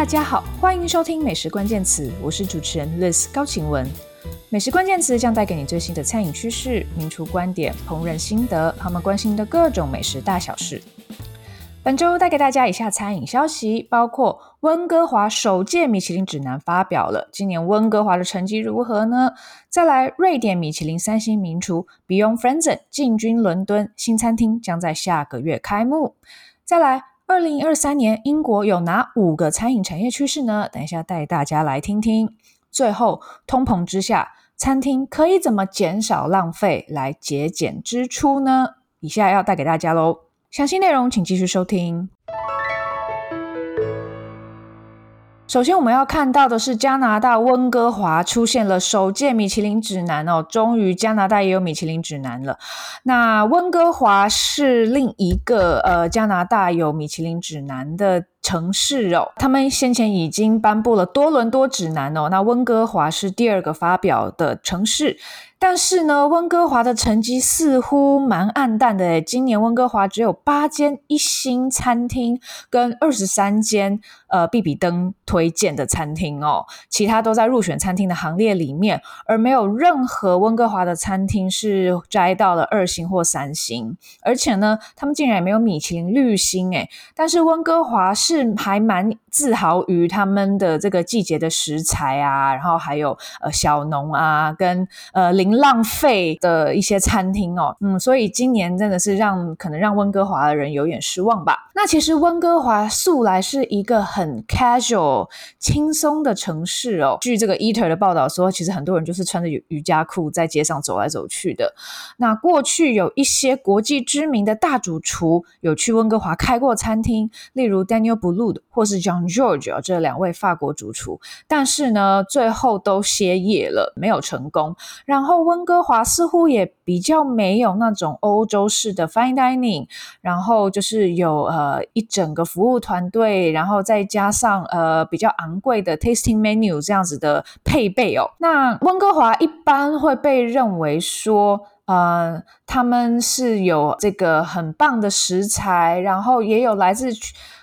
大家好，欢迎收听美食关键词，我是主持人 Liz 高晴雯。美食关键词将带给你最新的餐饮趋势、名厨观点、烹饪心得，他们关心的各种美食大小事。本周带给大家以下餐饮消息，包括温哥华首届米其林指南发表了，今年温哥华的成绩如何呢？再来，瑞典米其林三星名厨 Beyond Franzen 进军伦敦，新餐厅将在下个月开幕。再来。二零二三年，英国有哪五个餐饮产业趋势呢？等一下带大家来听听。最后，通膨之下，餐厅可以怎么减少浪费来节俭支出呢？以下要带给大家喽。详细内容请继续收听。首先，我们要看到的是加拿大温哥华出现了首届米其林指南哦，终于加拿大也有米其林指南了。那温哥华是另一个呃加拿大有米其林指南的城市哦，他们先前已经颁布了多伦多指南哦，那温哥华是第二个发表的城市。但是呢，温哥华的成绩似乎蛮暗淡的诶，今年温哥华只有八间一星餐厅跟二十三间呃必比登推荐的餐厅哦，其他都在入选餐厅的行列里面，而没有任何温哥华的餐厅是摘到了二星或三星，而且呢，他们竟然也没有米其林绿星诶，但是温哥华是还蛮自豪于他们的这个季节的食材啊，然后还有呃小农啊跟呃零。浪费的一些餐厅哦，嗯，所以今年真的是让可能让温哥华的人有点失望吧。那其实温哥华素来是一个很 casual 轻松的城市哦。据这个 Eater 的报道说，其实很多人就是穿着瑜伽裤在街上走来走去的。那过去有一些国际知名的大主厨有去温哥华开过餐厅，例如 Daniel Boulud 或是 Jean Georges 这两位法国主厨，但是呢，最后都歇业了，没有成功。然后温哥华似乎也比较没有那种欧洲式的 fine dining，然后就是有呃一整个服务团队，然后再加上呃比较昂贵的 tasting menu 这样子的配备哦。那温哥华一般会被认为说，呃，他们是有这个很棒的食材，然后也有来自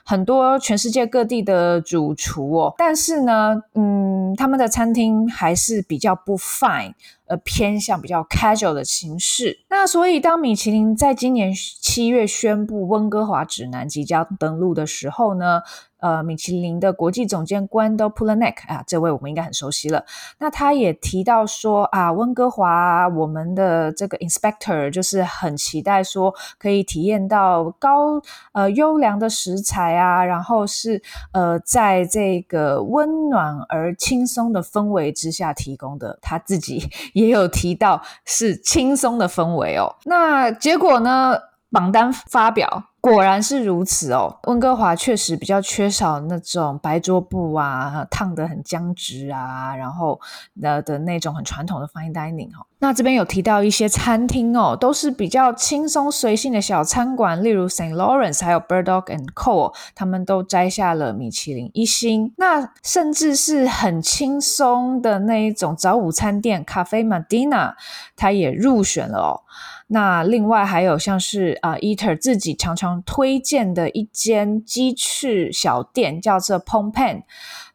很多全世界各地的主厨哦。但是呢，嗯，他们的餐厅还是比较不 fine。呃，偏向比较 casual 的形式。那所以，当米其林在今年七月宣布温哥华指南即将登陆的时候呢，呃，米其林的国际总监 Guido Polanek 啊，这位我们应该很熟悉了。那他也提到说啊，温哥华我们的这个 inspector 就是很期待说可以体验到高呃优良的食材啊，然后是呃在这个温暖而轻松的氛围之下提供的他自己。也有提到是轻松的氛围哦，那结果呢？榜单发表。果然是如此哦，温哥华确实比较缺少那种白桌布啊，烫得很僵直啊，然后的的那种很传统的 fine dining 哦。那这边有提到一些餐厅哦，都是比较轻松随性的小餐馆，例如 Saint Lawrence 还有 Bird Dog and Co，他们都摘下了米其林一星。那甚至是很轻松的那一种早午餐店 Cafe Medina，它也入选了哦。那另外还有像是啊、呃、Eater 自己常常推荐的一间鸡翅小店，叫做 Pompen。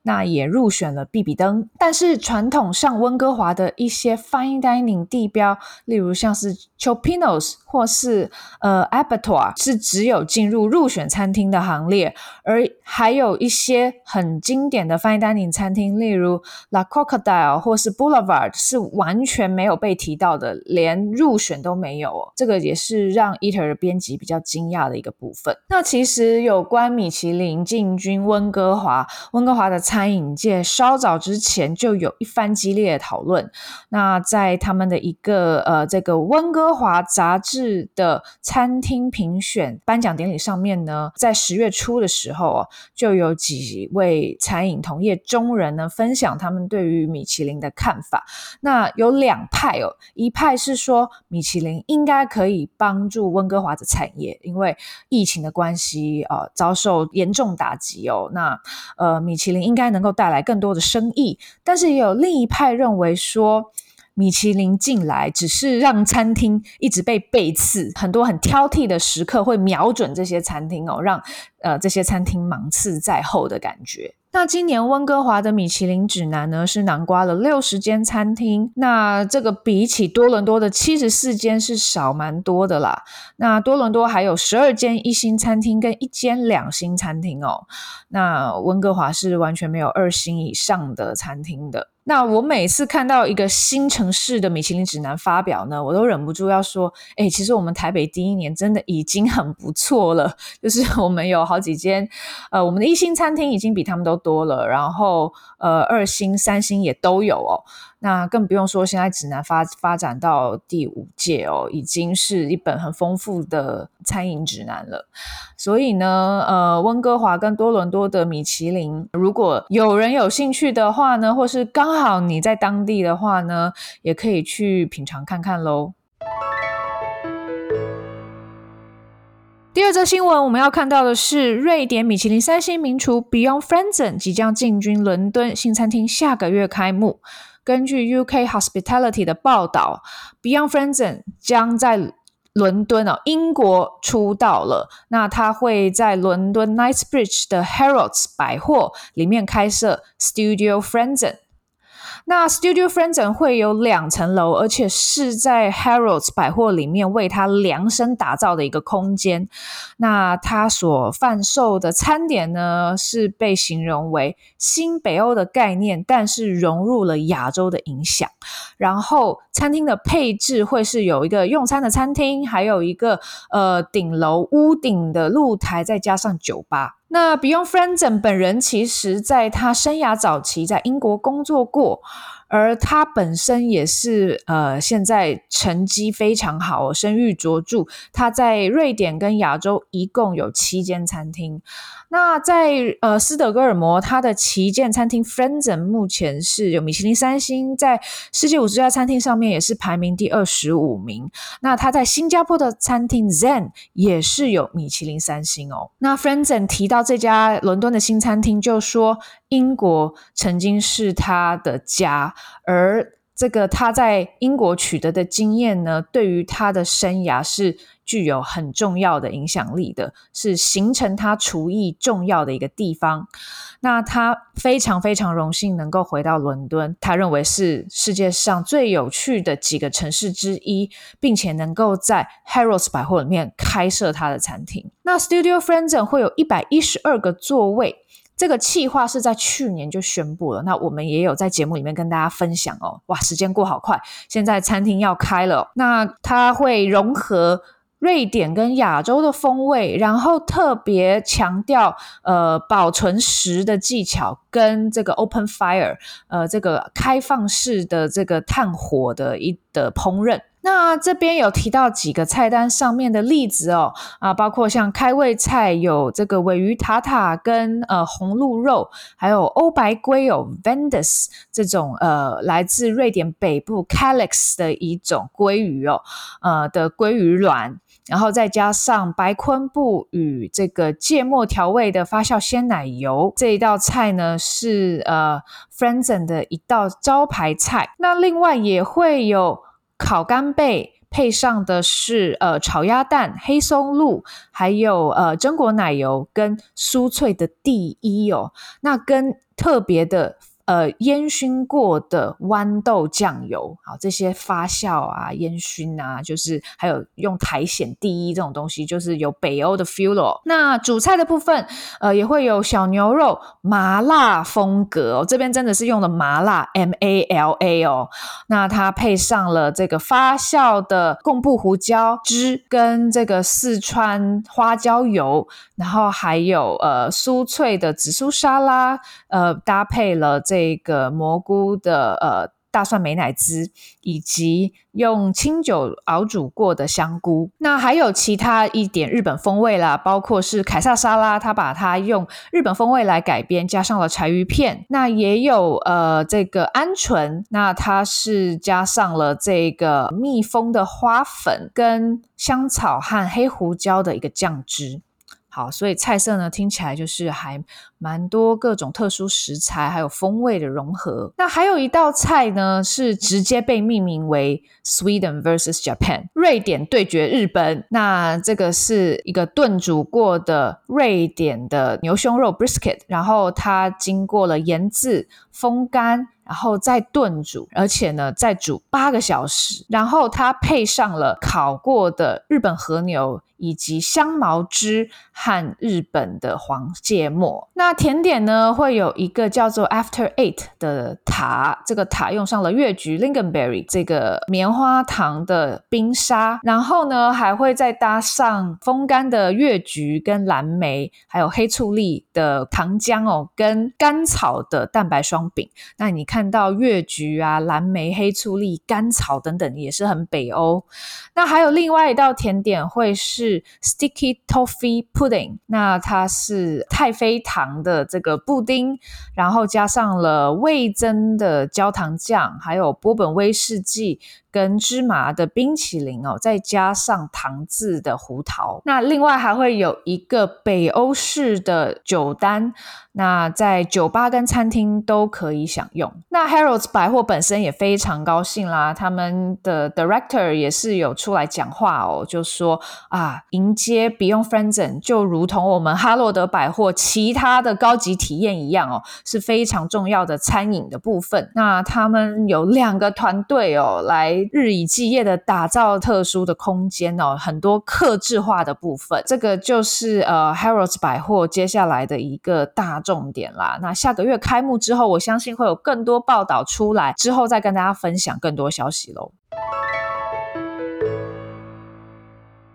那也入选了必比登，但是传统上温哥华的一些 fine dining 地标，例如像是 Chopinos 或是呃 Abattoir，是只有进入入选餐厅的行列，而还有一些很经典的 fine dining 餐厅，例如 La Crocodile 或是 Boulevard，是完全没有被提到的，连入选都没有。这个也是让 Eater 的编辑比较惊讶的一个部分。那其实有关米其林进军温哥华，温哥华的。餐饮界稍早之前就有一番激烈的讨论。那在他们的一个呃这个温哥华杂志的餐厅评选颁奖典礼上面呢，在十月初的时候哦，就有几位餐饮同业中人呢分享他们对于米其林的看法。那有两派哦，一派是说米其林应该可以帮助温哥华的产业，因为疫情的关系呃遭受严重打击哦。那呃米其林。应该能够带来更多的生意，但是也有另一派认为说，米其林进来只是让餐厅一直被背刺，很多很挑剔的食客会瞄准这些餐厅哦，让呃这些餐厅芒刺在后的感觉。那今年温哥华的米其林指南呢，是囊括了六十间餐厅，那这个比起多伦多的七十四间是少蛮多的啦。那多伦多还有十二间一星餐厅跟一间两星餐厅哦，那温哥华是完全没有二星以上的餐厅的。那我每次看到一个新城市的米其林指南发表呢，我都忍不住要说，哎，其实我们台北第一年真的已经很不错了，就是 我们有好几间，呃，我们的一星餐厅已经比他们都多了，然后呃，二星、三星也都有哦。那更不用说，现在指南发发展到第五届哦，已经是一本很丰富的餐饮指南了。所以呢，呃，温哥华跟多伦多的米其林，如果有人有兴趣的话呢，或是刚好你在当地的话呢，也可以去品尝看看喽。第二则新闻，我们要看到的是瑞典米其林三星名厨 Beyond Franzen 即将进军伦敦新餐厅，下个月开幕。根据 UK Hospitality 的报道，Beyond f r e n z e n 将在伦敦哦，英国出道了。那他会在伦敦 Knightsbridge 的 Harrods 百货里面开设 Studio f r e n z e n。那 Studio franden 会有两层楼，而且是在 Harrods 百货里面为他量身打造的一个空间。那他所贩售的餐点呢，是被形容为新北欧的概念，但是融入了亚洲的影响。然后餐厅的配置会是有一个用餐的餐厅，还有一个呃顶楼屋顶的露台，再加上酒吧。那 Beyond Franzen 本人其实在他生涯早期在英国工作过，而他本身也是呃现在成绩非常好，声誉卓著。他在瑞典跟亚洲一共有七间餐厅。那在呃斯德哥尔摩，它的旗舰餐厅 Franzen 目前是有米其林三星，在世界五十家餐厅上面也是排名第二十五名。那它在新加坡的餐厅 Zen 也是有米其林三星哦。那 Franzen 提到这家伦敦的新餐厅，就说英国曾经是他的家，而这个他在英国取得的经验呢，对于他的生涯是具有很重要的影响力的，是形成他厨艺重要的一个地方。那他非常非常荣幸能够回到伦敦，他认为是世界上最有趣的几个城市之一，并且能够在 Harrods 百货里面开设他的餐厅。那 Studio Franzen 会有一百一十二个座位，这个企划是在去年就宣布了。那我们也有在节目里面跟大家分享哦。哇，时间过好快，现在餐厅要开了，那它会融合。瑞典跟亚洲的风味，然后特别强调呃保存食的技巧，跟这个 open fire，呃这个开放式的这个炭火的一的烹饪。那这边有提到几个菜单上面的例子哦，啊包括像开胃菜有这个鮪鱼塔塔跟呃红鹿肉，还有欧白鲑有 Vendus 这种呃来自瑞典北部 Kalix 的一种鲑鱼哦，呃的鲑鱼卵。然后再加上白昆布与这个芥末调味的发酵鲜奶油，这一道菜呢是呃 f r e n z e n 的一道招牌菜。那另外也会有烤干贝，配上的是呃炒鸭蛋、黑松露，还有呃榛果奶油跟酥脆的第一哦。那跟特别的。呃，烟熏过的豌豆酱油，好，这些发酵啊、烟熏啊，就是还有用苔藓第一这种东西，就是有北欧的 feel 哦。那主菜的部分，呃，也会有小牛肉麻辣风格哦，这边真的是用的麻辣 M A L A 哦。那它配上了这个发酵的贡布胡椒汁跟这个四川花椒油，然后还有呃酥脆的紫苏沙拉，呃，搭配了。这个蘑菇的呃大蒜美乃滋，以及用清酒熬煮过的香菇，那还有其他一点日本风味啦，包括是凯撒沙拉，它把它用日本风味来改编，加上了柴鱼片，那也有呃这个鹌鹑，那它是加上了这个蜜蜂的花粉跟香草和黑胡椒的一个酱汁。好，所以菜色呢听起来就是还蛮多各种特殊食材还有风味的融合。那还有一道菜呢是直接被命名为 Sweden vs Japan，瑞典对决日本。那这个是一个炖煮过的瑞典的牛胸肉 brisket，然后它经过了腌制、风干。然后再炖煮，而且呢，再煮八个小时，然后它配上了烤过的日本和牛。以及香茅汁和日本的黄芥末。那甜点呢，会有一个叫做 After Eight 的塔，这个塔用上了越橘 Lingonberry 这个棉花糖的冰沙，然后呢，还会再搭上风干的越橘跟蓝莓，还有黑醋栗的糖浆哦，跟甘草的蛋白霜饼。那你看到越橘啊、蓝莓、黑醋栗、甘草等等，也是很北欧。那还有另外一道甜点会是。Sticky Toffee Pudding，那它是太妃糖的这个布丁，然后加上了味增的焦糖酱，还有波本威士忌。跟芝麻的冰淇淋哦，再加上糖渍的胡桃。那另外还会有一个北欧式的酒单，那在酒吧跟餐厅都可以享用。那 Harrods 百货本身也非常高兴啦，他们的 Director 也是有出来讲话哦，就说啊，迎接 Beyond Frozen 就如同我们哈洛德百货其他的高级体验一样哦，是非常重要的餐饮的部分。那他们有两个团队哦来。日以继夜的打造特殊的空间哦，很多客制化的部分，这个就是呃 Harrods 百货接下来的一个大重点啦。那下个月开幕之后，我相信会有更多报道出来，之后再跟大家分享更多消息喽。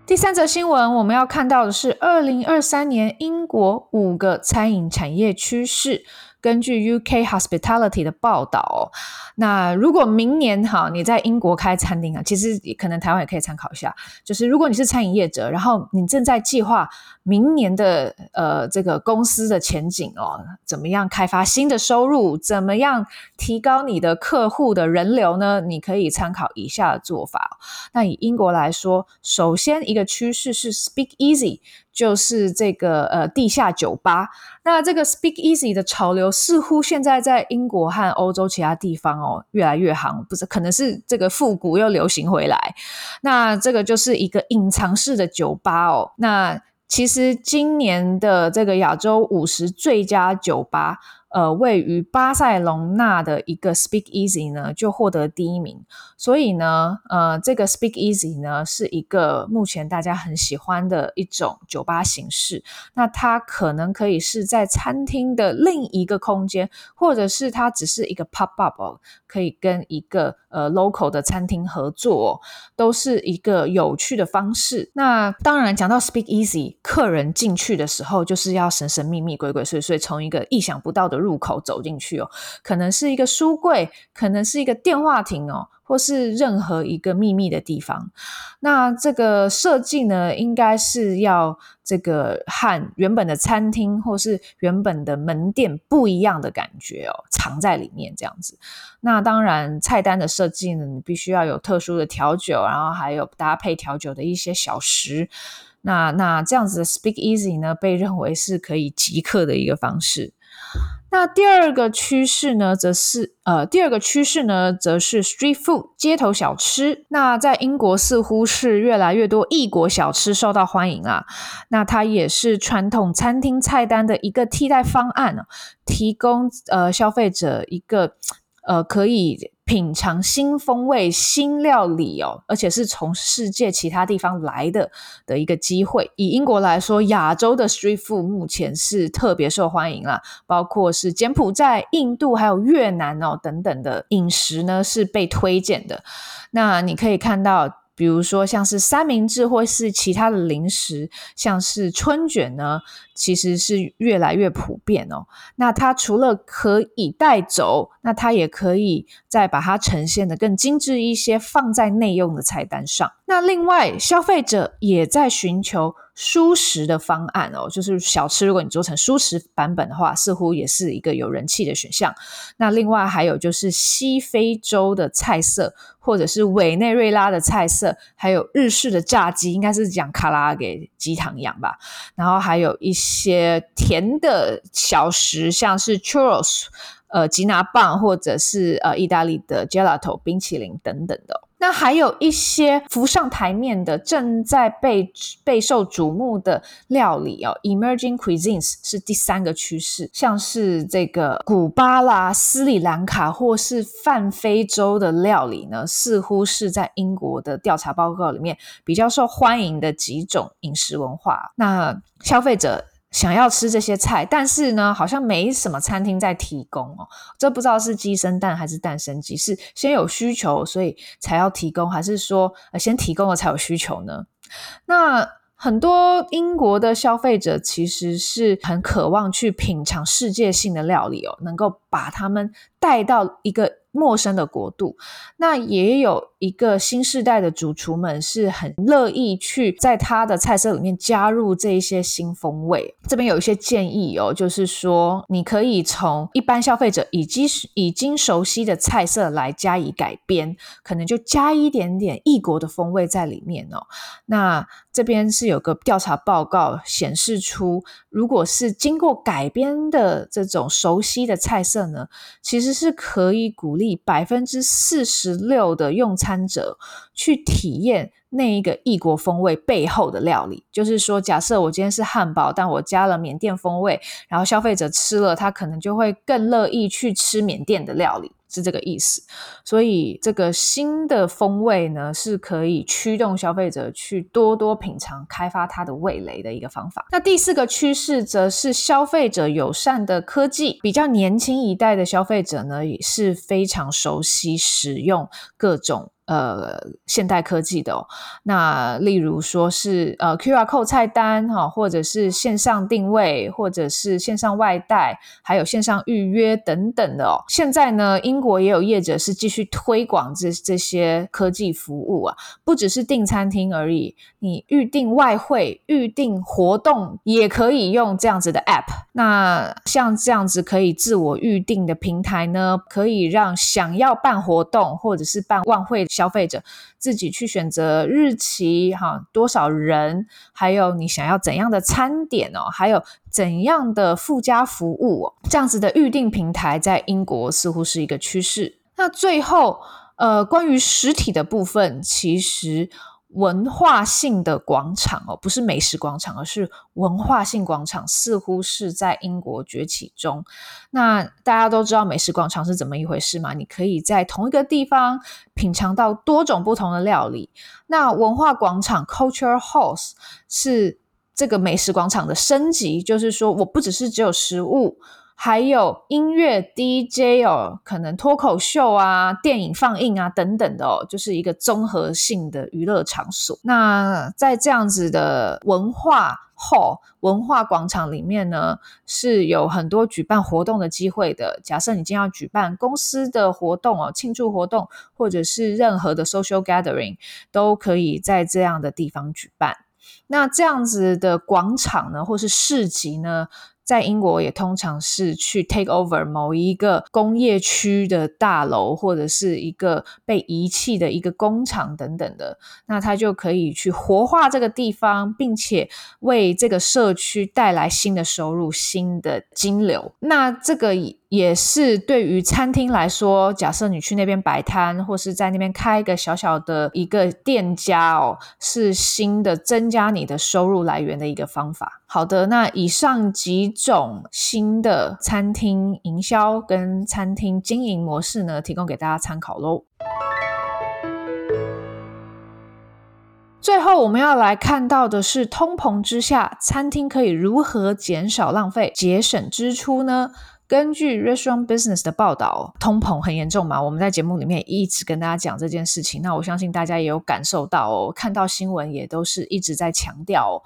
第三则新闻，我们要看到的是二零二三年英国五个餐饮产业趋势。根据 UK Hospitality 的报道，那如果明年哈你在英国开餐厅啊，其实可能台湾也可以参考一下。就是如果你是餐饮业者，然后你正在计划明年的呃这个公司的前景哦，怎么样开发新的收入，怎么样提高你的客户的人流呢？你可以参考以下的做法。那以英国来说，首先一个趋势是 Speak Easy。就是这个呃地下酒吧，那这个 Speak Easy 的潮流似乎现在在英国和欧洲其他地方哦越来越行，不是可能是这个复古又流行回来。那这个就是一个隐藏式的酒吧哦。那其实今年的这个亚洲五十最佳酒吧。呃，位于巴塞隆纳的一个 Speak Easy 呢，就获得第一名。所以呢，呃，这个 Speak Easy 呢，是一个目前大家很喜欢的一种酒吧形式。那它可能可以是在餐厅的另一个空间，或者是它只是一个 pop up，可以跟一个呃 local 的餐厅合作哦，都是一个有趣的方式。那当然，讲到 Speak Easy，客人进去的时候就是要神神秘秘、鬼鬼祟祟，从一个意想不到的。入口走进去哦，可能是一个书柜，可能是一个电话亭哦，或是任何一个秘密的地方。那这个设计呢，应该是要这个和原本的餐厅或是原本的门店不一样的感觉哦，藏在里面这样子。那当然，菜单的设计呢，你必须要有特殊的调酒，然后还有搭配调酒的一些小食。那那这样子的 Speak Easy 呢，被认为是可以即刻的一个方式。那第二个趋势呢，则是呃，第二个趋势呢，则是 street food 街头小吃。那在英国似乎是越来越多异国小吃受到欢迎啊。那它也是传统餐厅菜单的一个替代方案，提供呃消费者一个呃可以。品尝新风味、新料理哦，而且是从世界其他地方来的的一个机会。以英国来说，亚洲的 street food 目前是特别受欢迎啦，包括是柬埔寨、印度还有越南哦等等的饮食呢是被推荐的。那你可以看到。比如说，像是三明治或是其他的零食，像是春卷呢，其实是越来越普遍哦。那它除了可以带走，那它也可以再把它呈现的更精致一些，放在内用的菜单上。那另外，消费者也在寻求舒食的方案哦，就是小吃，如果你做成舒食版本的话，似乎也是一个有人气的选项。那另外还有就是西非洲的菜色，或者是委内瑞拉的菜色，还有日式的炸鸡，应该是讲卡拉给鸡汤一样吧。然后还有一些甜的小食，像是 churros。呃，吉拿棒或者是呃，意大利的 gelato 冰淇淋等等的，那还有一些浮上台面的、正在被备受瞩目的料理哦，emerging cuisines 是第三个趋势，像是这个古巴啦、斯里兰卡或是泛非洲的料理呢，似乎是在英国的调查报告里面比较受欢迎的几种饮食文化。那消费者。想要吃这些菜，但是呢，好像没什么餐厅在提供哦。这不知道是鸡生蛋还是蛋生鸡，是先有需求所以才要提供，还是说先提供了才有需求呢？那很多英国的消费者其实是很渴望去品尝世界性的料理哦，能够把他们带到一个。陌生的国度，那也有一个新世代的主厨们是很乐意去在他的菜色里面加入这一些新风味。这边有一些建议哦，就是说你可以从一般消费者已经已经熟悉的菜色来加以改编，可能就加一点点异国的风味在里面哦。那这边是有个调查报告显示出，如果是经过改编的这种熟悉的菜色呢，其实是可以鼓励。百分之四十六的用餐者去体验那一个异国风味背后的料理，就是说，假设我今天是汉堡，但我加了缅甸风味，然后消费者吃了，他可能就会更乐意去吃缅甸的料理。是这个意思，所以这个新的风味呢，是可以驱动消费者去多多品尝、开发它的味蕾的一个方法。那第四个趋势则是消费者友善的科技，比较年轻一代的消费者呢，也是非常熟悉使用各种。呃，现代科技的哦，那例如说是呃 QR code 菜单哈，或者是线上定位，或者是线上外带，还有线上预约等等的哦。现在呢，英国也有业者是继续推广这这些科技服务啊，不只是订餐厅而已，你预订外汇、预订活动也可以用这样子的 App。那像这样子可以自我预订的平台呢，可以让想要办活动或者是办晚会。消费者自己去选择日期，哈，多少人，还有你想要怎样的餐点哦，还有怎样的附加服务哦，这样子的预定平台在英国似乎是一个趋势。那最后，呃，关于实体的部分，其实。文化性的广场哦，不是美食广场，而是文化性广场，似乎是在英国崛起中。那大家都知道美食广场是怎么一回事吗？你可以在同一个地方品尝到多种不同的料理。那文化广场 （Culture House） 是这个美食广场的升级，就是说我不只是只有食物。还有音乐 DJ 哦，可能脱口秀啊、电影放映啊等等的哦，就是一个综合性的娱乐场所。那在这样子的文化 hall 文化广场里面呢，是有很多举办活动的机会的。假设你今要举办公司的活动哦，庆祝活动，或者是任何的 social gathering，都可以在这样的地方举办。那这样子的广场呢，或是市集呢，在英国也通常是去 take over 某一个工业区的大楼，或者是一个被遗弃的一个工厂等等的，那他就可以去活化这个地方，并且为这个社区带来新的收入、新的金流。那这个也是对于餐厅来说，假设你去那边摆摊，或是在那边开一个小小的一个店家哦，是新的增加你的收入来源的一个方法。好的，那以上几种新的餐厅营销跟餐厅经营模式呢，提供给大家参考喽。最后，我们要来看到的是，通膨之下，餐厅可以如何减少浪费、节省支出呢？根据 Restaurant Business 的报道，通膨很严重嘛，我们在节目里面一直跟大家讲这件事情。那我相信大家也有感受到哦，看到新闻也都是一直在强调。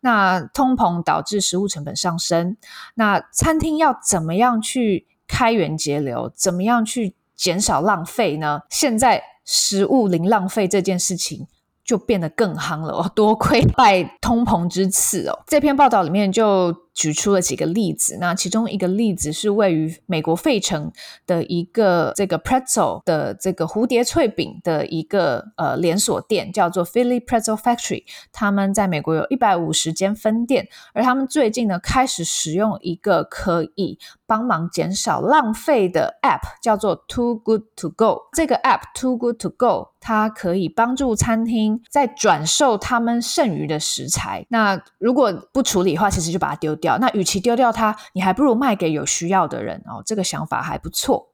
那通膨导致食物成本上升，那餐厅要怎么样去开源节流，怎么样去减少浪费呢？现在食物零浪费这件事情。就变得更夯了哦，多亏拜通膨之赐哦。这篇报道里面就举出了几个例子，那其中一个例子是位于美国费城的一个这个 pretzel 的这个蝴蝶脆饼的一个呃连锁店，叫做 Philly Pretzel Factory。他们在美国有一百五十间分店，而他们最近呢开始使用一个可以帮忙减少浪费的 App，叫做 Too Good To Go。这个 App Too Good To Go，它可以帮助餐厅在转售他们剩余的食材。那如果不处理的话，其实就把它丢掉。那与其丢掉它，你还不如卖给有需要的人哦。这个想法还不错，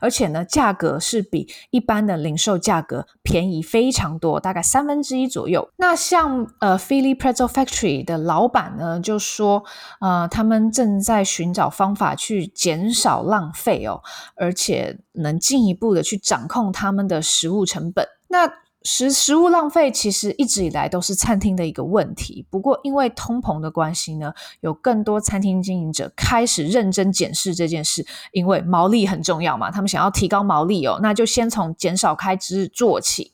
而且呢，价格是比一般的零售价格便宜非常多，大概三分之一左右。那像呃，Philly Pretzel Factory 的老板呢，就说呃，他们正在寻找方法去减少浪费哦，而且能进一步的去掌控他们的食物成本。那食食物浪费其实一直以来都是餐厅的一个问题，不过因为通膨的关系呢，有更多餐厅经营者开始认真检视这件事，因为毛利很重要嘛，他们想要提高毛利哦，那就先从减少开支做起。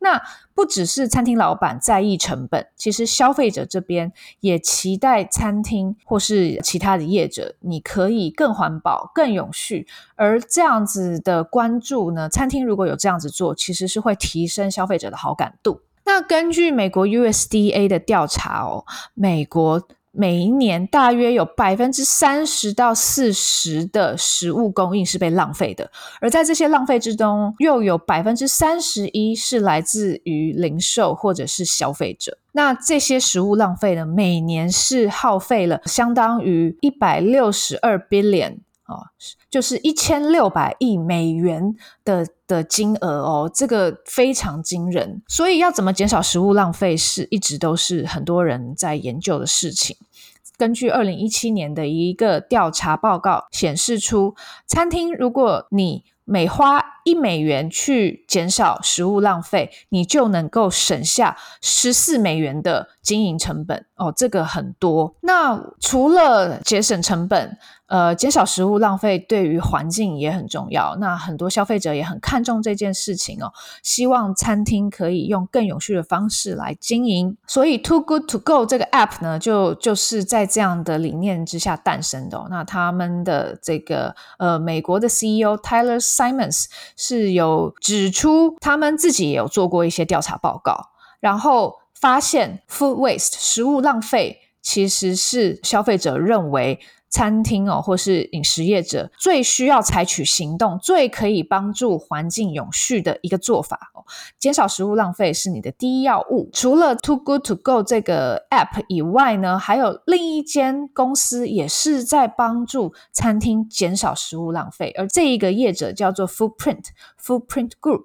那不只是餐厅老板在意成本，其实消费者这边也期待餐厅或是其他的业者，你可以更环保、更永续。而这样子的关注呢，餐厅如果有这样子做，其实是会提升消费者的好感度。那根据美国 USDA 的调查哦，美国。每一年大约有百分之三十到四十的食物供应是被浪费的，而在这些浪费之中，又有百分之三十一是来自于零售或者是消费者。那这些食物浪费呢，每年是耗费了相当于一百六十二 billion 哦，就是一千六百亿美元的的金额哦，这个非常惊人。所以要怎么减少食物浪费，是一直都是很多人在研究的事情。根据二零一七年的一个调查报告显示出，餐厅如果你每花一美元去减少食物浪费，你就能够省下十四美元的经营成本哦，这个很多。那除了节省成本，呃，减少食物浪费对于环境也很重要。那很多消费者也很看重这件事情哦，希望餐厅可以用更永续的方式来经营。所以，Too Good To Go 这个 App 呢，就就是在这样的理念之下诞生的。那他们的这个呃，美国的 CEO Tyler Simons 是有指出，他们自己也有做过一些调查报告，然后发现 Food Waste 食物浪费其实是消费者认为。餐厅哦，或是饮食业者最需要采取行动，最可以帮助环境永续的一个做法哦。减少食物浪费是你的第一要务。除了 Too Good To Go 这个 App 以外呢，还有另一间公司也是在帮助餐厅减少食物浪费，而这一个业者叫做 Footprint Footprint Group，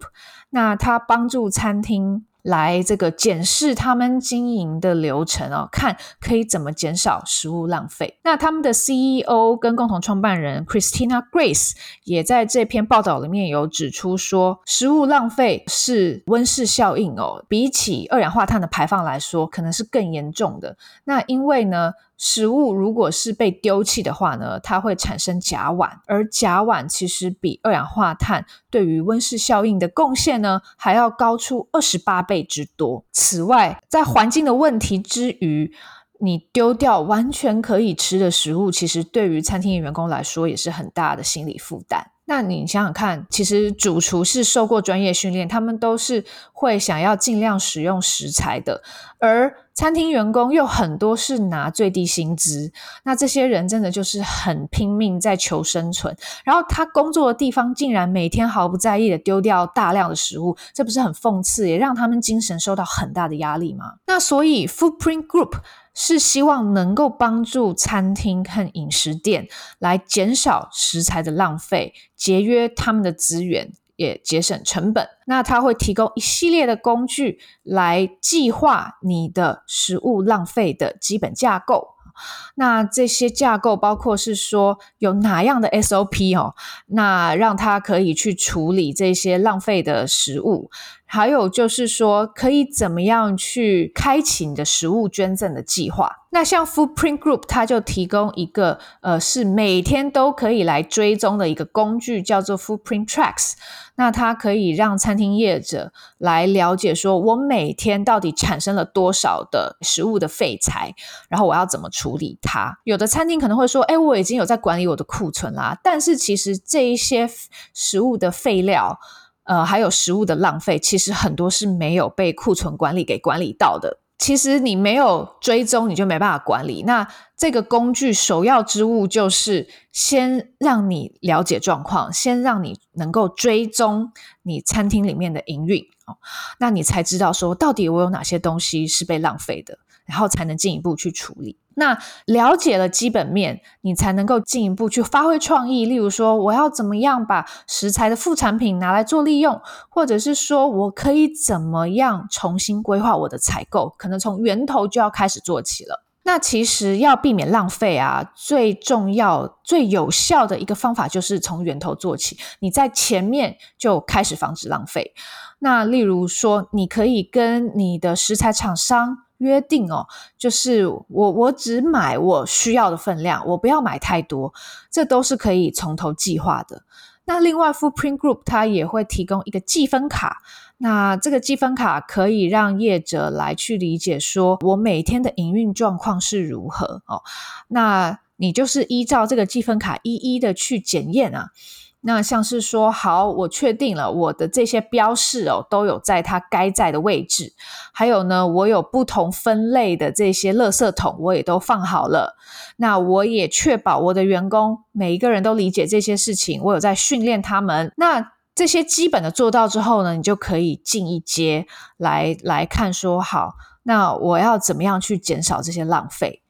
那它帮助餐厅。来这个检视他们经营的流程哦，看可以怎么减少食物浪费。那他们的 CEO 跟共同创办人 Christina Grace 也在这篇报道里面有指出说，食物浪费是温室效应哦，比起二氧化碳的排放来说，可能是更严重的。那因为呢，食物如果是被丢弃的话呢，它会产生甲烷，而甲烷其实比二氧化碳对于温室效应的贡献呢，还要高出二十八倍之多。此外，在环境的问题之余，你丢掉完全可以吃的食物，其实对于餐厅的员工来说也是很大的心理负担。那你想想看，其实主厨是受过专业训练，他们都是会想要尽量使用食材的，而餐厅员工又很多是拿最低薪资，那这些人真的就是很拼命在求生存，然后他工作的地方竟然每天毫不在意的丢掉大量的食物，这不是很讽刺，也让他们精神受到很大的压力吗？那所以 Footprint Group。是希望能够帮助餐厅和饮食店来减少食材的浪费，节约他们的资源，也节省成本。那它会提供一系列的工具来计划你的食物浪费的基本架构。那这些架构包括是说有哪样的 SOP 哦，那让它可以去处理这些浪费的食物。还有就是说，可以怎么样去开启你的食物捐赠的计划？那像 Foodprint Group，它就提供一个呃，是每天都可以来追踪的一个工具，叫做 Foodprint Tracks。那它可以让餐厅业者来了解，说我每天到底产生了多少的食物的废材，然后我要怎么处理它。有的餐厅可能会说，哎，我已经有在管理我的库存啦，但是其实这一些食物的废料。呃，还有食物的浪费，其实很多是没有被库存管理给管理到的。其实你没有追踪，你就没办法管理。那这个工具首要之务就是先让你了解状况，先让你能够追踪你餐厅里面的营运哦，那你才知道说到底我有哪些东西是被浪费的。然后才能进一步去处理。那了解了基本面，你才能够进一步去发挥创意。例如说，我要怎么样把食材的副产品拿来做利用，或者是说我可以怎么样重新规划我的采购，可能从源头就要开始做起了。那其实要避免浪费啊，最重要、最有效的一个方法就是从源头做起。你在前面就开始防止浪费。那例如说，你可以跟你的食材厂商。约定哦，就是我我只买我需要的分量，我不要买太多，这都是可以从头计划的。那另外，Foodprint Group 它也会提供一个积分卡，那这个积分卡可以让业者来去理解，说我每天的营运状况是如何哦。那你就是依照这个积分卡一一的去检验啊。那像是说，好，我确定了我的这些标示哦，都有在它该在的位置。还有呢，我有不同分类的这些垃圾桶，我也都放好了。那我也确保我的员工每一个人都理解这些事情，我有在训练他们。那这些基本的做到之后呢，你就可以进一阶来来看说，好，那我要怎么样去减少这些浪费？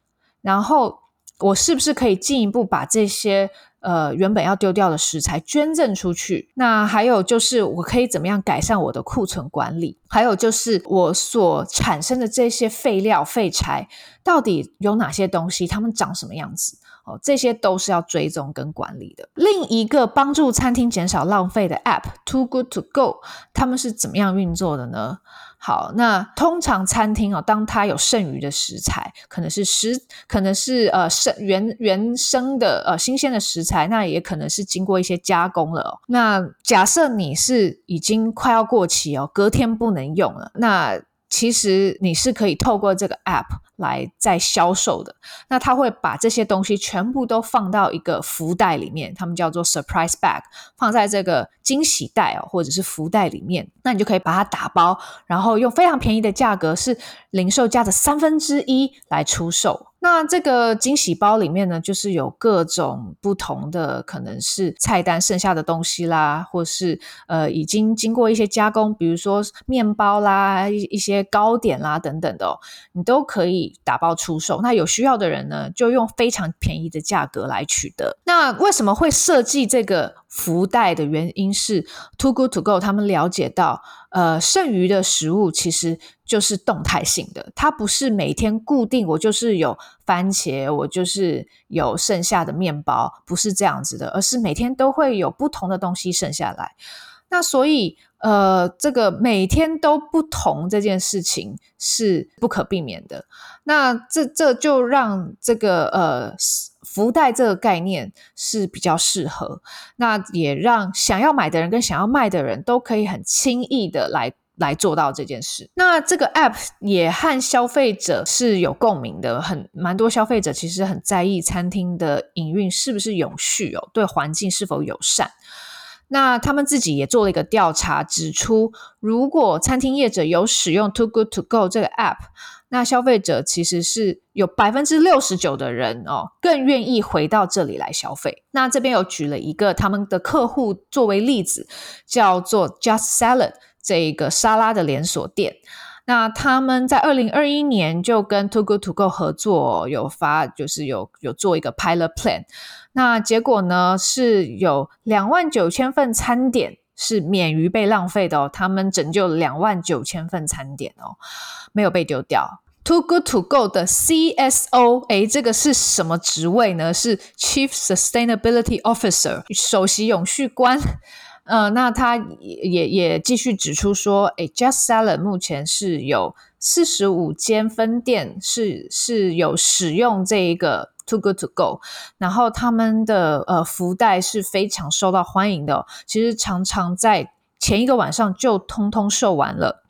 然后我是不是可以进一步把这些呃，原本要丢掉的食材捐赠出去。那还有就是，我可以怎么样改善我的库存管理？还有就是，我所产生的这些废料废材，到底有哪些东西？它们长什么样子？哦，这些都是要追踪跟管理的。另一个帮助餐厅减少浪费的 App，Too Good To Go，他们是怎么样运作的呢？好，那通常餐厅哦，当它有剩余的食材，可能是食，可能是呃生原原生的呃新鲜的食材，那也可能是经过一些加工了。那假设你是已经快要过期哦，隔天不能用了，那其实你是可以透过这个 app 来在销售的。那他会把这些东西全部都放到一个福袋里面，他们叫做 surprise bag，放在这个惊喜袋哦，或者是福袋里面。那你就可以把它打包，然后用非常便宜的价格，是零售价的三分之一来出售。那这个惊喜包里面呢，就是有各种不同的，可能是菜单剩下的东西啦，或是呃已经经过一些加工，比如说面包啦、一一些糕点啦等等的哦，你都可以打包出售。那有需要的人呢，就用非常便宜的价格来取得。那为什么会设计这个福袋的原因是，Too Good To Go 他们了解到。呃，剩余的食物其实就是动态性的，它不是每天固定。我就是有番茄，我就是有剩下的面包，不是这样子的，而是每天都会有不同的东西剩下来。那所以，呃，这个每天都不同这件事情是不可避免的。那这这就让这个呃。福袋这个概念是比较适合，那也让想要买的人跟想要卖的人都可以很轻易的来来做到这件事。那这个 App 也和消费者是有共鸣的，很蛮多消费者其实很在意餐厅的营运是不是永续哦，对环境是否友善。那他们自己也做了一个调查，指出如果餐厅业者有使用 Too Good To Go 这个 App。那消费者其实是有百分之六十九的人哦，更愿意回到这里来消费。那这边有举了一个他们的客户作为例子，叫做 Just Salad 这一个沙拉的连锁店。那他们在二零二一年就跟 Too Good To Go 合作，有发就是有有做一个 Pilot Plan。那结果呢，是有两万九千份餐点。是免于被浪费的哦，他们拯救了两万九千份餐点哦，没有被丢掉。Too Good To Go 的 CSO，诶，这个是什么职位呢？是 Chief Sustainability Officer，首席永续官。呃，那他也也也继续指出说，诶，Just Salad 目前是有四十五间分店是是有使用这一个 Too Good To Go，然后他们的呃福袋是非常受到欢迎的，其实常常在前一个晚上就通通售完了。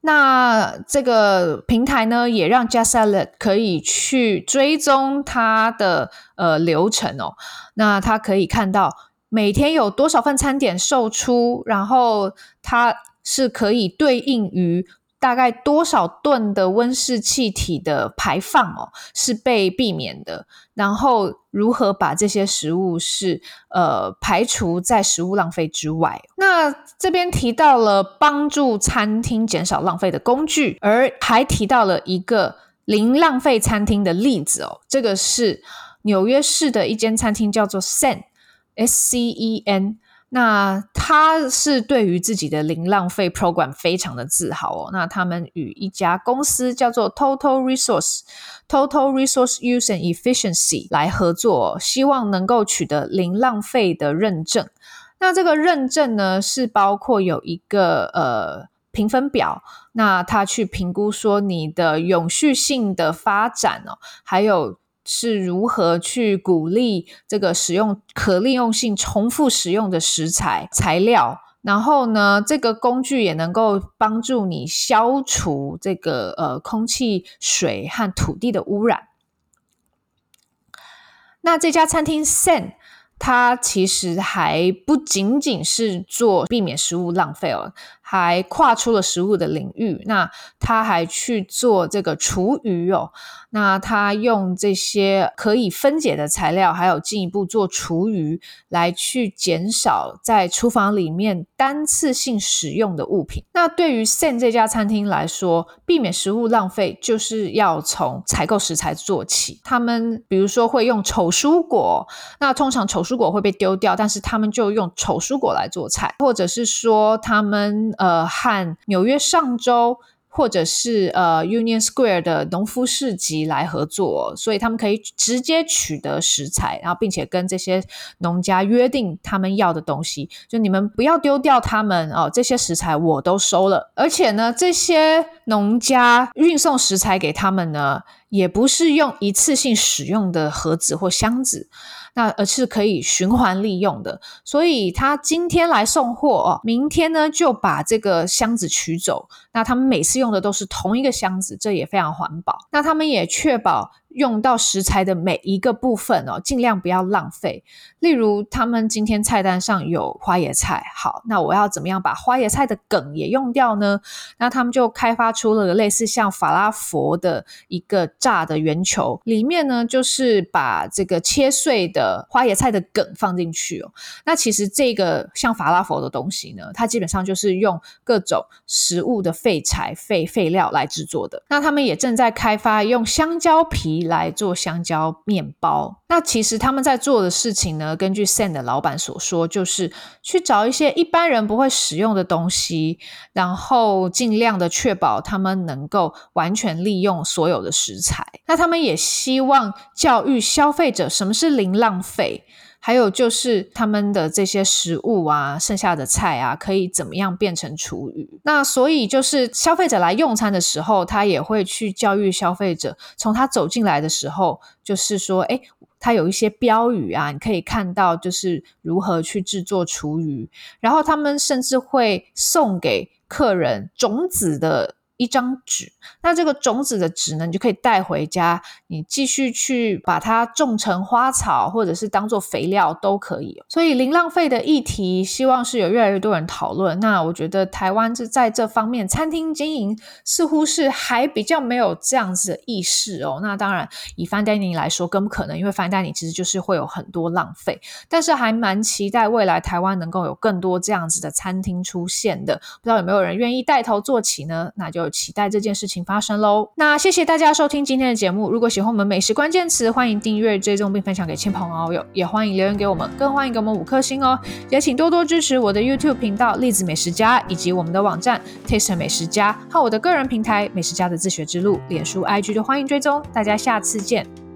那这个平台呢，也让 Just Salad 可以去追踪它的呃流程哦。那它可以看到每天有多少份餐点售出，然后它是可以对应于。大概多少吨的温室气体的排放哦，是被避免的？然后如何把这些食物是呃排除在食物浪费之外？那这边提到了帮助餐厅减少浪费的工具，而还提到了一个零浪费餐厅的例子哦。这个是纽约市的一间餐厅，叫做 Scen，S-C-E-N。那他是对于自己的零浪费 program 非常的自豪哦。那他们与一家公司叫做 Total Resource Total Resource Use and Efficiency 来合作，希望能够取得零浪费的认证。那这个认证呢，是包括有一个呃评分表，那他去评估说你的永续性的发展哦，还有。是如何去鼓励这个使用可利用性、重复使用的食材材料？然后呢，这个工具也能够帮助你消除这个呃空气、水和土地的污染。那这家餐厅 Sen，。它其实还不仅仅是做避免食物浪费哦，还跨出了食物的领域。那他还去做这个厨余哦，那他用这些可以分解的材料，还有进一步做厨余，来去减少在厨房里面单次性使用的物品。那对于 Sen 这家餐厅来说，避免食物浪费就是要从采购食材做起。他们比如说会用丑蔬果，那通常丑。蔬果会被丢掉，但是他们就用丑蔬果来做菜，或者是说他们呃和纽约上州或者是呃 Union Square 的农夫市集来合作，所以他们可以直接取得食材，然后并且跟这些农家约定他们要的东西，就你们不要丢掉他们哦，这些食材我都收了，而且呢，这些农家运送食材给他们呢，也不是用一次性使用的盒子或箱子。那而是可以循环利用的，所以他今天来送货哦，明天呢就把这个箱子取走。那他们每次用的都是同一个箱子，这也非常环保。那他们也确保。用到食材的每一个部分哦，尽量不要浪费。例如，他们今天菜单上有花椰菜，好，那我要怎么样把花椰菜的梗也用掉呢？那他们就开发出了类似像法拉佛的一个炸的圆球，里面呢就是把这个切碎的花椰菜的梗放进去哦。那其实这个像法拉佛的东西呢，它基本上就是用各种食物的废材、废废料来制作的。那他们也正在开发用香蕉皮。来做香蕉面包。那其实他们在做的事情呢，根据 Scen 的老板所说，就是去找一些一般人不会使用的东西，然后尽量的确保他们能够完全利用所有的食材。那他们也希望教育消费者什么是零浪费。还有就是他们的这些食物啊，剩下的菜啊，可以怎么样变成厨余？那所以就是消费者来用餐的时候，他也会去教育消费者，从他走进来的时候，就是说，诶，他有一些标语啊，你可以看到就是如何去制作厨余。然后他们甚至会送给客人种子的。一张纸，那这个种子的纸呢，你就可以带回家，你继续去把它种成花草，或者是当做肥料都可以。所以零浪费的议题，希望是有越来越多人讨论。那我觉得台湾是在这方面，餐厅经营似乎是还比较没有这样子的意识哦。那当然，以 f i n dining 来说更不可能，因为 f i n dining 其实就是会有很多浪费。但是还蛮期待未来台湾能够有更多这样子的餐厅出现的。不知道有没有人愿意带头做起呢？那就。期待这件事情发生喽！那谢谢大家收听今天的节目。如果喜欢我们美食关键词，欢迎订阅、追踪并分享给亲朋好友，也欢迎留言给我们，更欢迎给我们五颗星哦！也请多多支持我的 YouTube 频道“栗子美食家”以及我们的网站 Taste 美食家和我的个人平台“美食家的自学之路”，脸书、IG 都欢迎追踪。大家下次见。